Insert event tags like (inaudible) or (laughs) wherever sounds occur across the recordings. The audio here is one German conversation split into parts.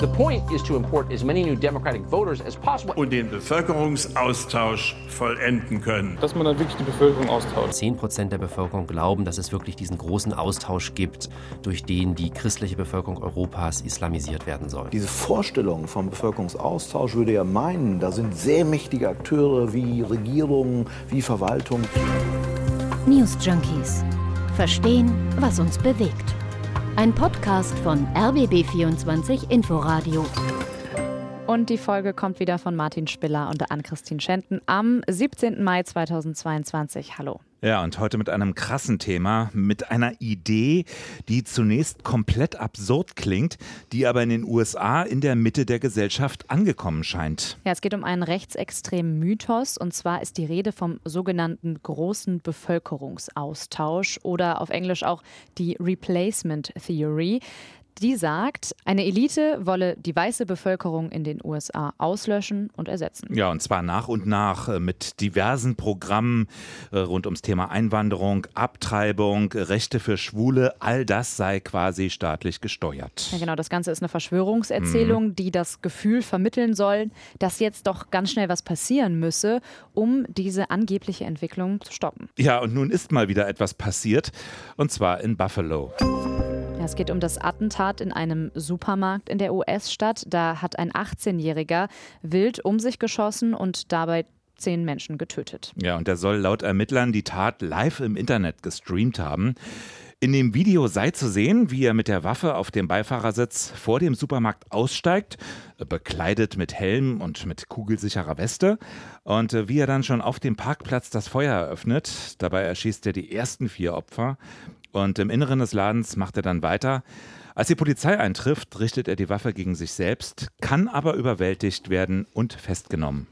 The point is to import as many new Democratic voters as possible. Und den Bevölkerungsaustausch vollenden können. Dass man dann wirklich die Bevölkerung austauscht. Zehn Prozent der Bevölkerung glauben, dass es wirklich diesen großen Austausch gibt, durch den die christliche Bevölkerung Europas islamisiert werden soll. Diese Vorstellung vom Bevölkerungsaustausch würde ja meinen, da sind sehr mächtige Akteure wie Regierungen, wie Verwaltung. News Junkies. Verstehen, was uns bewegt. Ein Podcast von RBB24 Inforadio. Und die Folge kommt wieder von Martin Spiller und Ann-Christine Schenten am 17. Mai 2022. Hallo. Ja, und heute mit einem krassen Thema, mit einer Idee, die zunächst komplett absurd klingt, die aber in den USA in der Mitte der Gesellschaft angekommen scheint. Ja, es geht um einen rechtsextremen Mythos und zwar ist die Rede vom sogenannten großen Bevölkerungsaustausch oder auf Englisch auch die Replacement Theory. Die sagt, eine Elite wolle die weiße Bevölkerung in den USA auslöschen und ersetzen. Ja, und zwar nach und nach äh, mit diversen Programmen äh, rund ums Thema Einwanderung, Abtreibung, Rechte für Schwule. All das sei quasi staatlich gesteuert. Ja, genau. Das Ganze ist eine Verschwörungserzählung, mhm. die das Gefühl vermitteln soll, dass jetzt doch ganz schnell was passieren müsse, um diese angebliche Entwicklung zu stoppen. Ja, und nun ist mal wieder etwas passiert, und zwar in Buffalo. Ja, es geht um das Attentat in einem Supermarkt in der US-Stadt. Da hat ein 18-Jähriger wild um sich geschossen und dabei zehn Menschen getötet. Ja, und er soll laut Ermittlern die Tat live im Internet gestreamt haben. In dem Video sei zu sehen, wie er mit der Waffe auf dem Beifahrersitz vor dem Supermarkt aussteigt, bekleidet mit Helm und mit kugelsicherer Weste. Und äh, wie er dann schon auf dem Parkplatz das Feuer eröffnet. Dabei erschießt er die ersten vier Opfer. Und im Inneren des Ladens macht er dann weiter. Als die Polizei eintrifft, richtet er die Waffe gegen sich selbst, kann aber überwältigt werden und festgenommen.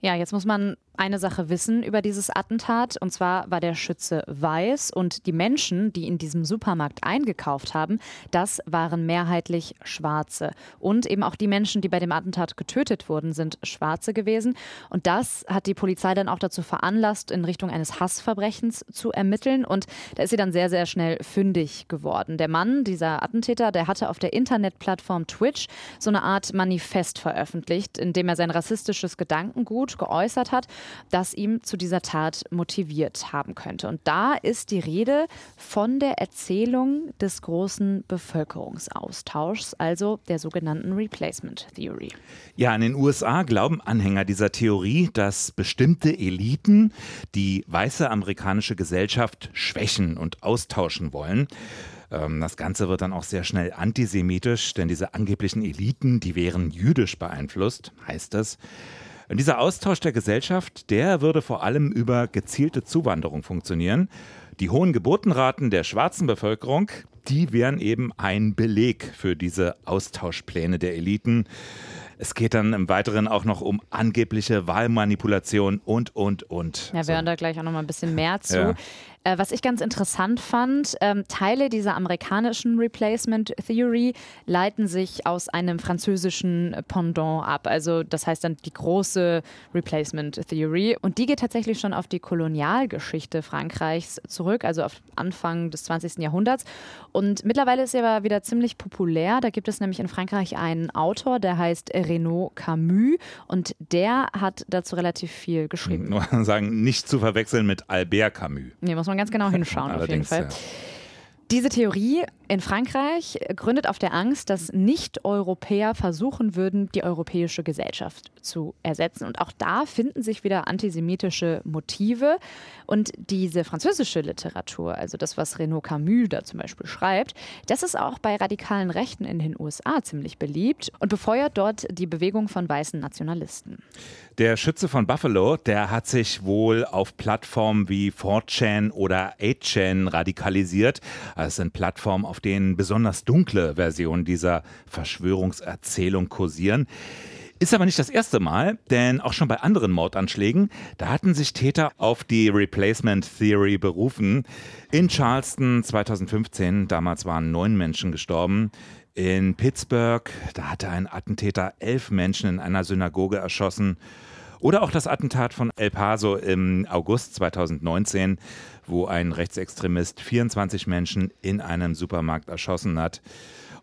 Ja, jetzt muss man eine Sache wissen über dieses Attentat. Und zwar war der Schütze weiß und die Menschen, die in diesem Supermarkt eingekauft haben, das waren mehrheitlich Schwarze. Und eben auch die Menschen, die bei dem Attentat getötet wurden, sind Schwarze gewesen. Und das hat die Polizei dann auch dazu veranlasst, in Richtung eines Hassverbrechens zu ermitteln. Und da ist sie dann sehr, sehr schnell fündig geworden. Der Mann, dieser Attentäter, der hatte auf der Internetplattform Twitch so eine Art Manifest veröffentlicht, in dem er sein rassistisches Gedankengut geäußert hat das ihm zu dieser Tat motiviert haben könnte. Und da ist die Rede von der Erzählung des großen Bevölkerungsaustauschs, also der sogenannten Replacement Theory. Ja, in den USA glauben Anhänger dieser Theorie, dass bestimmte Eliten die weiße amerikanische Gesellschaft schwächen und austauschen wollen. Ähm, das Ganze wird dann auch sehr schnell antisemitisch, denn diese angeblichen Eliten, die wären jüdisch beeinflusst, heißt es. Und dieser Austausch der Gesellschaft, der würde vor allem über gezielte Zuwanderung funktionieren. Die hohen Geburtenraten der schwarzen Bevölkerung, die wären eben ein Beleg für diese Austauschpläne der Eliten. Es geht dann im Weiteren auch noch um angebliche Wahlmanipulation und, und, und. Ja, wir hören da gleich auch noch mal ein bisschen mehr zu. Ja. Äh, was ich ganz interessant fand, ähm, Teile dieser amerikanischen Replacement Theory leiten sich aus einem französischen Pendant ab. Also das heißt dann die große Replacement Theory. Und die geht tatsächlich schon auf die Kolonialgeschichte Frankreichs zurück, also auf Anfang des 20. Jahrhunderts. Und mittlerweile ist sie aber wieder ziemlich populär. Da gibt es nämlich in Frankreich einen Autor, der heißt Renaud Camus. Und der hat dazu relativ viel geschrieben. Nur sagen, nicht zu verwechseln mit Albert Camus. Nee, muss man ganz genau hinschauen, auf jeden Fall. Ja. Diese Theorie in Frankreich gründet auf der Angst, dass Nicht-Europäer versuchen würden, die europäische Gesellschaft zu ersetzen. Und auch da finden sich wieder antisemitische Motive. Und diese französische Literatur, also das, was Renaud Camus da zum Beispiel schreibt, das ist auch bei radikalen Rechten in den USA ziemlich beliebt und befeuert dort die Bewegung von weißen Nationalisten. Der Schütze von Buffalo, der hat sich wohl auf Plattformen wie 4chan oder 8chan radikalisiert. Das sind Plattformen, denen besonders dunkle Versionen dieser Verschwörungserzählung kursieren. Ist aber nicht das erste Mal, denn auch schon bei anderen Mordanschlägen, da hatten sich Täter auf die Replacement Theory berufen. In Charleston 2015, damals waren neun Menschen gestorben. In Pittsburgh, da hatte ein Attentäter elf Menschen in einer Synagoge erschossen. Oder auch das Attentat von El Paso im August 2019, wo ein Rechtsextremist 24 Menschen in einem Supermarkt erschossen hat.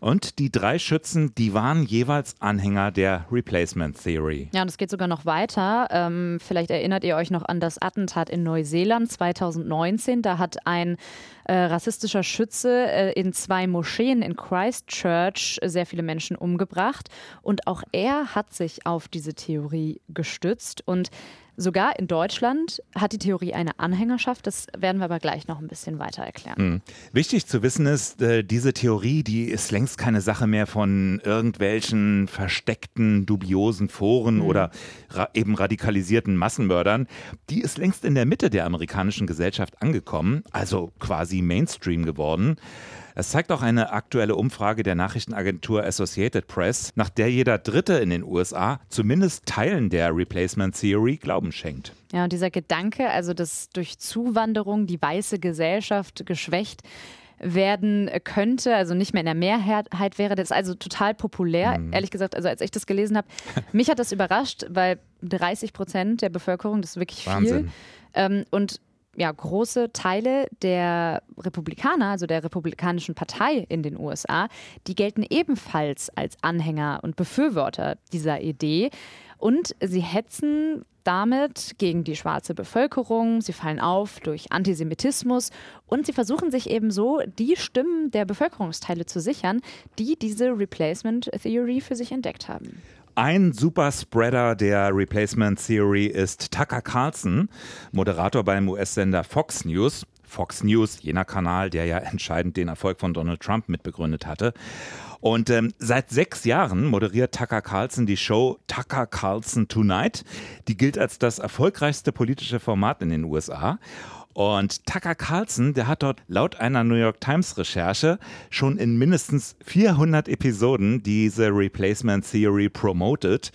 Und die drei Schützen, die waren jeweils Anhänger der Replacement Theory. Ja, und es geht sogar noch weiter. Ähm, vielleicht erinnert ihr euch noch an das Attentat in Neuseeland 2019. Da hat ein äh, rassistischer Schütze äh, in zwei Moscheen in Christchurch sehr viele Menschen umgebracht. Und auch er hat sich auf diese Theorie gestützt. Und Sogar in Deutschland hat die Theorie eine Anhängerschaft. Das werden wir aber gleich noch ein bisschen weiter erklären. Mhm. Wichtig zu wissen ist, äh, diese Theorie, die ist längst keine Sache mehr von irgendwelchen versteckten, dubiosen Foren mhm. oder ra eben radikalisierten Massenmördern. Die ist längst in der Mitte der amerikanischen Gesellschaft angekommen, also quasi Mainstream geworden. Es zeigt auch eine aktuelle Umfrage der Nachrichtenagentur Associated Press, nach der jeder Dritte in den USA zumindest Teilen der Replacement Theory Glauben schenkt. Ja, und dieser Gedanke, also dass durch Zuwanderung die weiße Gesellschaft geschwächt werden könnte, also nicht mehr in der Mehrheit wäre. Das ist also total populär, mhm. ehrlich gesagt. Also als ich das gelesen habe, (laughs) mich hat das überrascht, weil 30 Prozent der Bevölkerung, das ist wirklich Wahnsinn. viel. Ähm, und ja, große Teile der Republikaner, also der Republikanischen Partei in den USA, die gelten ebenfalls als Anhänger und Befürworter dieser Idee. Und sie hetzen damit gegen die schwarze Bevölkerung, sie fallen auf durch Antisemitismus und sie versuchen sich eben so die Stimmen der Bevölkerungsteile zu sichern, die diese Replacement Theory für sich entdeckt haben. Ein Superspreader der Replacement Theory ist Tucker Carlson, Moderator beim US-Sender Fox News. Fox News, jener Kanal, der ja (laughs) entscheidend den Erfolg von Donald Trump mitbegründet hatte. Und ähm, seit sechs Jahren moderiert Tucker Carlson die Show Tucker Carlson Tonight. Die gilt als das erfolgreichste politische Format in den USA. Und Tucker Carlson, der hat dort laut einer New York Times Recherche schon in mindestens 400 Episoden diese Replacement Theory promoted.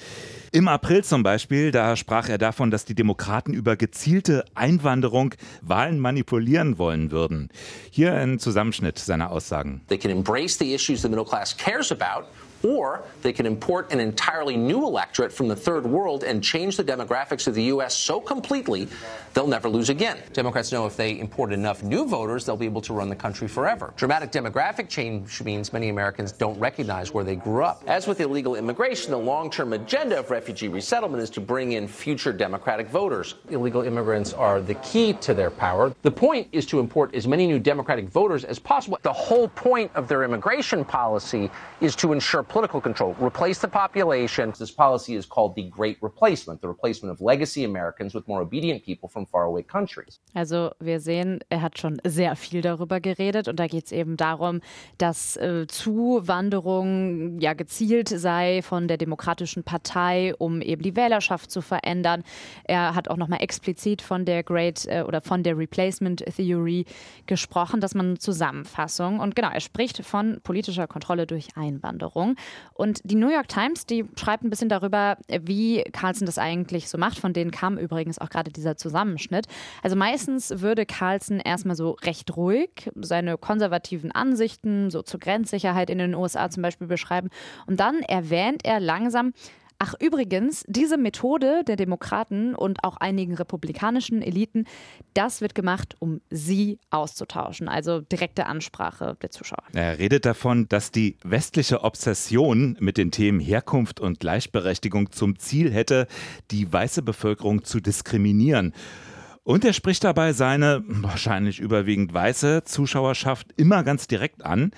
Im April zum Beispiel, da sprach er davon, dass die Demokraten über gezielte Einwanderung Wahlen manipulieren wollen würden. Hier ein Zusammenschnitt seiner Aussagen. They can embrace the issues the middle class cares about or they can import an entirely new electorate from the third world and change the demographics of the U.S. so completely they'll never lose again. Democrats know if they import enough new voters, they'll be able to run the country forever. Dramatic demographic change means many Americans don't recognize where they grew up. As with illegal immigration, the long term agenda of refugee resettlement is to bring in future Democratic voters. Illegal immigrants are the key to their power. The point is to import as many new Democratic voters as possible. The whole point of their immigration policy is to ensure political control, replace the population. This policy is called the Great Replacement, the replacement of legacy Americans with more obedient people from faraway countries. Also wir sehen, er hat schon sehr viel darüber geredet und da geht es eben darum, dass äh, Zuwanderung ja gezielt sei von der Demokratischen Partei, um eben die Wählerschaft zu verändern. Er hat auch nochmal explizit von der Great äh, oder von der Replacement Theory gesprochen, dass man Zusammenfassung und genau, er spricht von politischer Kontrolle durch Einwanderung. Und die New York Times, die schreibt ein bisschen darüber, wie Carlson das eigentlich so macht. Von denen kam übrigens auch gerade dieser Zusammenschnitt. Also meistens würde Carlson erstmal so recht ruhig seine konservativen Ansichten so zur Grenzsicherheit in den USA zum Beispiel beschreiben. Und dann erwähnt er langsam, Ach übrigens, diese Methode der Demokraten und auch einigen republikanischen Eliten, das wird gemacht, um sie auszutauschen, also direkte Ansprache der Zuschauer. Er redet davon, dass die westliche Obsession mit den Themen Herkunft und Gleichberechtigung zum Ziel hätte, die weiße Bevölkerung zu diskriminieren. Und er spricht dabei seine wahrscheinlich überwiegend weiße Zuschauerschaft immer ganz direkt an.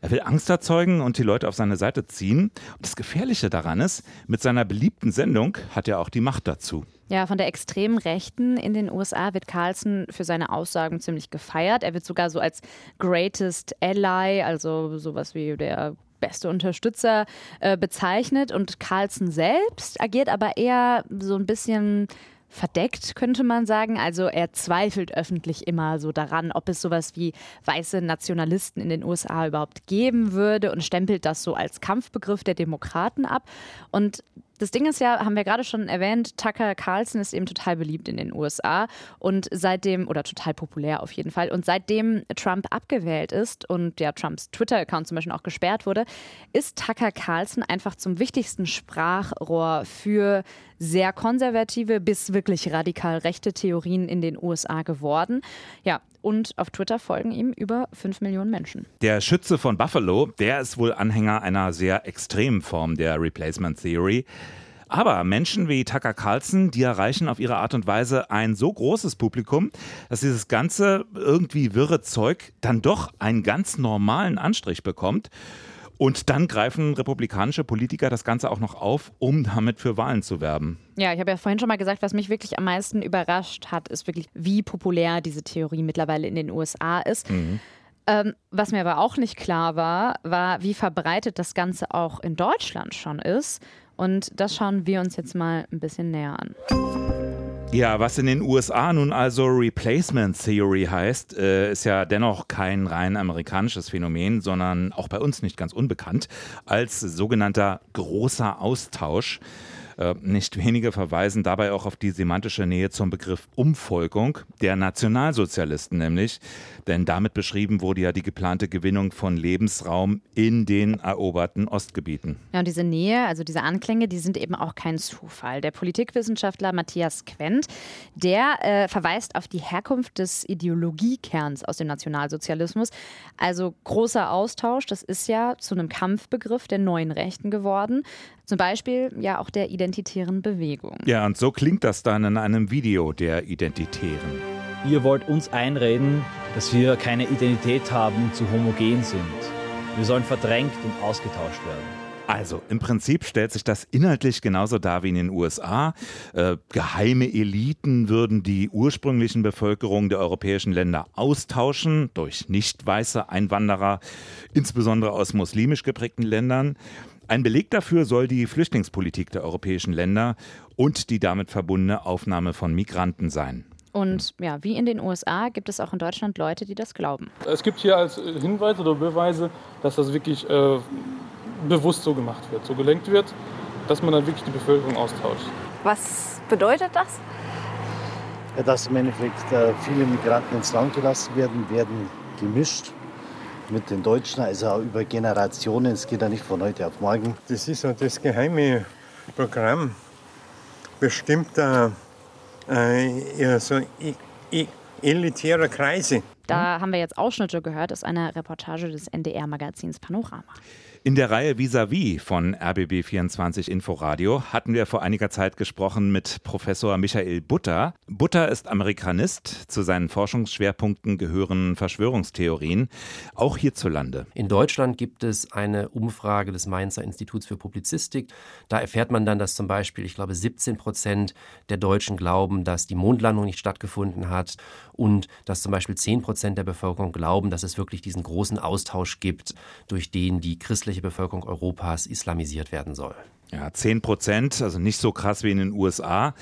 Er will Angst erzeugen und die Leute auf seine Seite ziehen. Und das Gefährliche daran ist, mit seiner beliebten Sendung hat er auch die Macht dazu. Ja, von der extremen Rechten in den USA wird Carlson für seine Aussagen ziemlich gefeiert. Er wird sogar so als Greatest Ally, also sowas wie der beste Unterstützer äh, bezeichnet. Und Carlson selbst agiert aber eher so ein bisschen verdeckt, könnte man sagen. Also er zweifelt öffentlich immer so daran, ob es sowas wie weiße Nationalisten in den USA überhaupt geben würde und stempelt das so als Kampfbegriff der Demokraten ab. Und das Ding ist ja, haben wir gerade schon erwähnt, Tucker Carlson ist eben total beliebt in den USA und seitdem, oder total populär auf jeden Fall, und seitdem Trump abgewählt ist und ja Trumps Twitter-Account zum Beispiel auch gesperrt wurde, ist Tucker Carlson einfach zum wichtigsten Sprachrohr für sehr konservative bis wirklich radikal rechte Theorien in den USA geworden. Ja, und auf Twitter folgen ihm über 5 Millionen Menschen. Der Schütze von Buffalo, der ist wohl Anhänger einer sehr extremen Form der Replacement Theory. Aber Menschen wie Tucker Carlson, die erreichen auf ihre Art und Weise ein so großes Publikum, dass dieses ganze irgendwie wirre Zeug dann doch einen ganz normalen Anstrich bekommt. Und dann greifen republikanische Politiker das Ganze auch noch auf, um damit für Wahlen zu werben. Ja, ich habe ja vorhin schon mal gesagt, was mich wirklich am meisten überrascht hat, ist wirklich, wie populär diese Theorie mittlerweile in den USA ist. Mhm. Ähm, was mir aber auch nicht klar war, war, wie verbreitet das Ganze auch in Deutschland schon ist. Und das schauen wir uns jetzt mal ein bisschen näher an. Ja, was in den USA nun also Replacement Theory heißt, äh, ist ja dennoch kein rein amerikanisches Phänomen, sondern auch bei uns nicht ganz unbekannt als sogenannter großer Austausch. Äh, nicht wenige verweisen dabei auch auf die semantische Nähe zum Begriff Umvolkung der Nationalsozialisten nämlich, denn damit beschrieben wurde ja die geplante Gewinnung von Lebensraum in den eroberten Ostgebieten. Ja, und diese Nähe, also diese Anklänge, die sind eben auch kein Zufall. Der Politikwissenschaftler Matthias Quent, der äh, verweist auf die Herkunft des Ideologiekerns aus dem Nationalsozialismus. Also großer Austausch, das ist ja zu einem Kampfbegriff der neuen Rechten geworden. Zum Beispiel ja auch der identitären Bewegung. Ja, und so klingt das dann in einem Video der Identitären. Ihr wollt uns einreden, dass wir keine Identität haben und zu homogen sind. Wir sollen verdrängt und ausgetauscht werden. Also im Prinzip stellt sich das inhaltlich genauso dar wie in den USA. Äh, geheime Eliten würden die ursprünglichen Bevölkerungen der europäischen Länder austauschen durch nicht weiße Einwanderer, insbesondere aus muslimisch geprägten Ländern. Ein Beleg dafür soll die Flüchtlingspolitik der europäischen Länder und die damit verbundene Aufnahme von Migranten sein. Und ja, wie in den USA gibt es auch in Deutschland Leute, die das glauben. Es gibt hier als Hinweise oder Beweise, dass das wirklich äh, bewusst so gemacht wird, so gelenkt wird, dass man dann wirklich die Bevölkerung austauscht. Was bedeutet das? Dass im Endeffekt äh, viele Migranten ins Land gelassen werden, werden gemischt mit den Deutschen, also über Generationen. Es geht ja nicht von heute auf morgen. Das ist das geheime Programm bestimmter äh, so elitärer Kreise. Da haben wir jetzt Ausschnitte gehört aus einer Reportage des NDR-Magazins Panorama. In der Reihe Vis-a-vis von RBB24 Inforadio hatten wir vor einiger Zeit gesprochen mit Professor Michael Butter. Butter ist Amerikanist. Zu seinen Forschungsschwerpunkten gehören Verschwörungstheorien, auch hierzulande. In Deutschland gibt es eine Umfrage des Mainzer Instituts für Publizistik. Da erfährt man dann, dass zum Beispiel, ich glaube, 17 Prozent der Deutschen glauben, dass die Mondlandung nicht stattgefunden hat und dass zum Beispiel 10 Prozent der Bevölkerung glauben, dass es wirklich diesen großen Austausch gibt, durch den die christliche restliche Bevölkerung Europas islamisiert werden soll. Ja, 10 Prozent, also nicht so krass wie in den USA.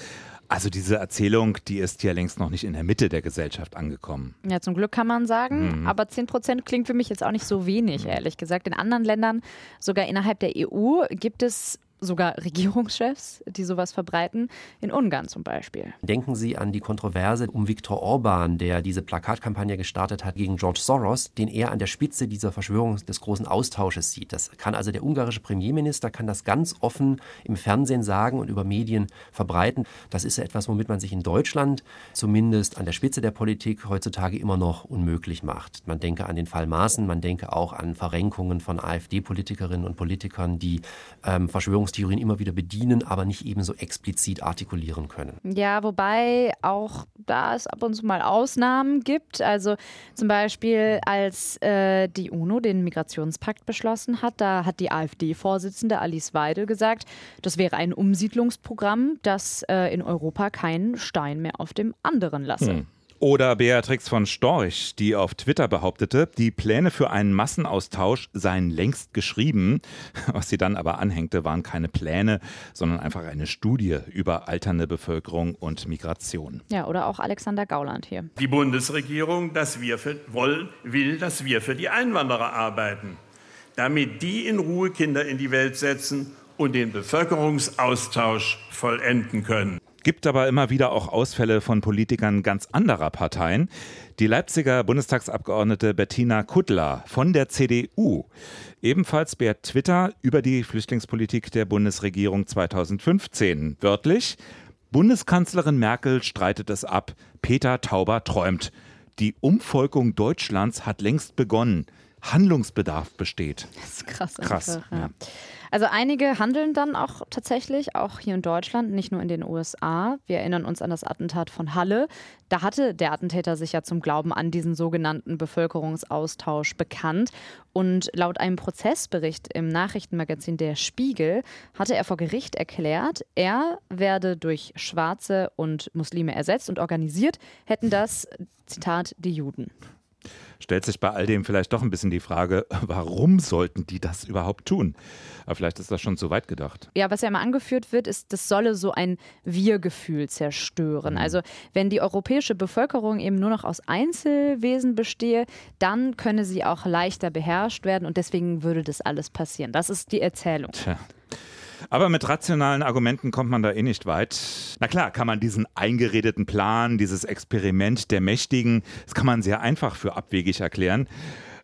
Also diese Erzählung, die ist ja längst noch nicht in der Mitte der Gesellschaft angekommen. Ja, zum Glück kann man sagen. Mhm. Aber 10 Prozent klingt für mich jetzt auch nicht so wenig, mhm. ehrlich gesagt. In anderen Ländern, sogar innerhalb der EU, gibt es sogar Regierungschefs, die sowas verbreiten, in Ungarn zum Beispiel. Denken Sie an die Kontroverse um Viktor Orban, der diese Plakatkampagne gestartet hat gegen George Soros, den er an der Spitze dieser Verschwörung des großen Austausches sieht. Das kann also der ungarische Premierminister kann das ganz offen im Fernsehen sagen und über Medien verbreiten. Das ist etwas, womit man sich in Deutschland zumindest an der Spitze der Politik heutzutage immer noch unmöglich macht. Man denke an den Fall Maaßen, man denke auch an Verrenkungen von AfD-Politikerinnen und Politikern, die ähm, Verschwörungs Verschwörungstheorien immer wieder bedienen, aber nicht ebenso explizit artikulieren können. Ja, wobei auch da es ab und zu mal Ausnahmen gibt. Also zum Beispiel, als äh, die UNO den Migrationspakt beschlossen hat, da hat die AfD-Vorsitzende Alice Weidel gesagt, das wäre ein Umsiedlungsprogramm, das äh, in Europa keinen Stein mehr auf dem anderen lasse. Hm. Oder Beatrix von Storch, die auf Twitter behauptete, die Pläne für einen Massenaustausch seien längst geschrieben. (laughs) Was sie dann aber anhängte, waren keine Pläne, sondern einfach eine Studie über alternde Bevölkerung und Migration. Ja, oder auch Alexander Gauland hier. Die Bundesregierung, dass wir für, woll, will, dass wir für die Einwanderer arbeiten, damit die in Ruhe Kinder in die Welt setzen und den Bevölkerungsaustausch vollenden können. Gibt aber immer wieder auch Ausfälle von Politikern ganz anderer Parteien. Die Leipziger Bundestagsabgeordnete Bettina Kuttler von der CDU ebenfalls per Twitter über die Flüchtlingspolitik der Bundesregierung 2015. Wörtlich, Bundeskanzlerin Merkel streitet es ab, Peter Tauber träumt. die Umvolkung Deutschlands hat längst begonnen. Handlungsbedarf besteht. Das ist krass. Krass. Einfach, ja. ja. Also einige handeln dann auch tatsächlich, auch hier in Deutschland, nicht nur in den USA. Wir erinnern uns an das Attentat von Halle. Da hatte der Attentäter sich ja zum Glauben an diesen sogenannten Bevölkerungsaustausch bekannt. Und laut einem Prozessbericht im Nachrichtenmagazin Der Spiegel hatte er vor Gericht erklärt, er werde durch Schwarze und Muslime ersetzt und organisiert hätten das, Zitat, die Juden stellt sich bei all dem vielleicht doch ein bisschen die Frage, (laughs) warum sollten die das überhaupt tun? Aber vielleicht ist das schon zu weit gedacht. Ja, was ja immer angeführt wird, ist, das solle so ein Wir-Gefühl zerstören. Mhm. Also wenn die europäische Bevölkerung eben nur noch aus Einzelwesen bestehe, dann könne sie auch leichter beherrscht werden und deswegen würde das alles passieren. Das ist die Erzählung. Tja. Aber mit rationalen Argumenten kommt man da eh nicht weit. Na klar, kann man diesen eingeredeten Plan, dieses Experiment der Mächtigen, das kann man sehr einfach für abwegig erklären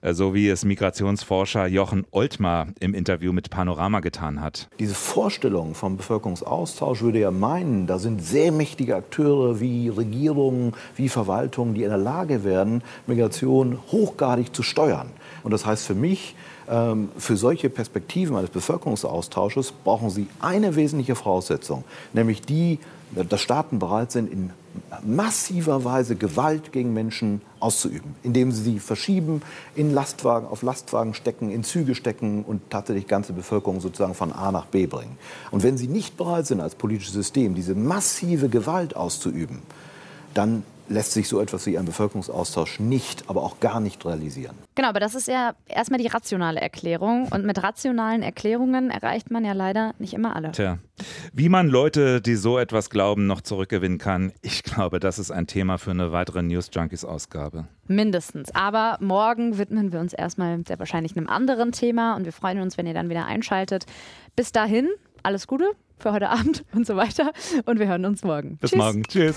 äh, so wie es Migrationsforscher Jochen Oltmar im Interview mit Panorama getan hat. Diese Vorstellung vom Bevölkerungsaustausch würde ja meinen, da sind sehr mächtige Akteure wie Regierungen, wie Verwaltungen, die in der Lage wären, Migration hochgradig zu steuern. Und das heißt für mich, für solche Perspektiven eines Bevölkerungsaustausches brauchen Sie eine wesentliche Voraussetzung, nämlich die, dass Staaten bereit sind, in massiver Weise Gewalt gegen Menschen auszuüben, indem sie sie verschieben, in Lastwagen, auf Lastwagen stecken, in Züge stecken und tatsächlich ganze Bevölkerung sozusagen von A nach B bringen. Und wenn sie nicht bereit sind, als politisches System diese massive Gewalt auszuüben, dann lässt sich so etwas wie ein Bevölkerungsaustausch nicht, aber auch gar nicht realisieren. Genau, aber das ist ja erstmal die rationale Erklärung. Und mit rationalen Erklärungen erreicht man ja leider nicht immer alle. Tja, wie man Leute, die so etwas glauben, noch zurückgewinnen kann, ich glaube, das ist ein Thema für eine weitere News Junkies-Ausgabe. Mindestens. Aber morgen widmen wir uns erstmal sehr wahrscheinlich einem anderen Thema und wir freuen uns, wenn ihr dann wieder einschaltet. Bis dahin, alles Gute für heute Abend (laughs) und so weiter. Und wir hören uns morgen. Bis Tschüss. morgen. Tschüss.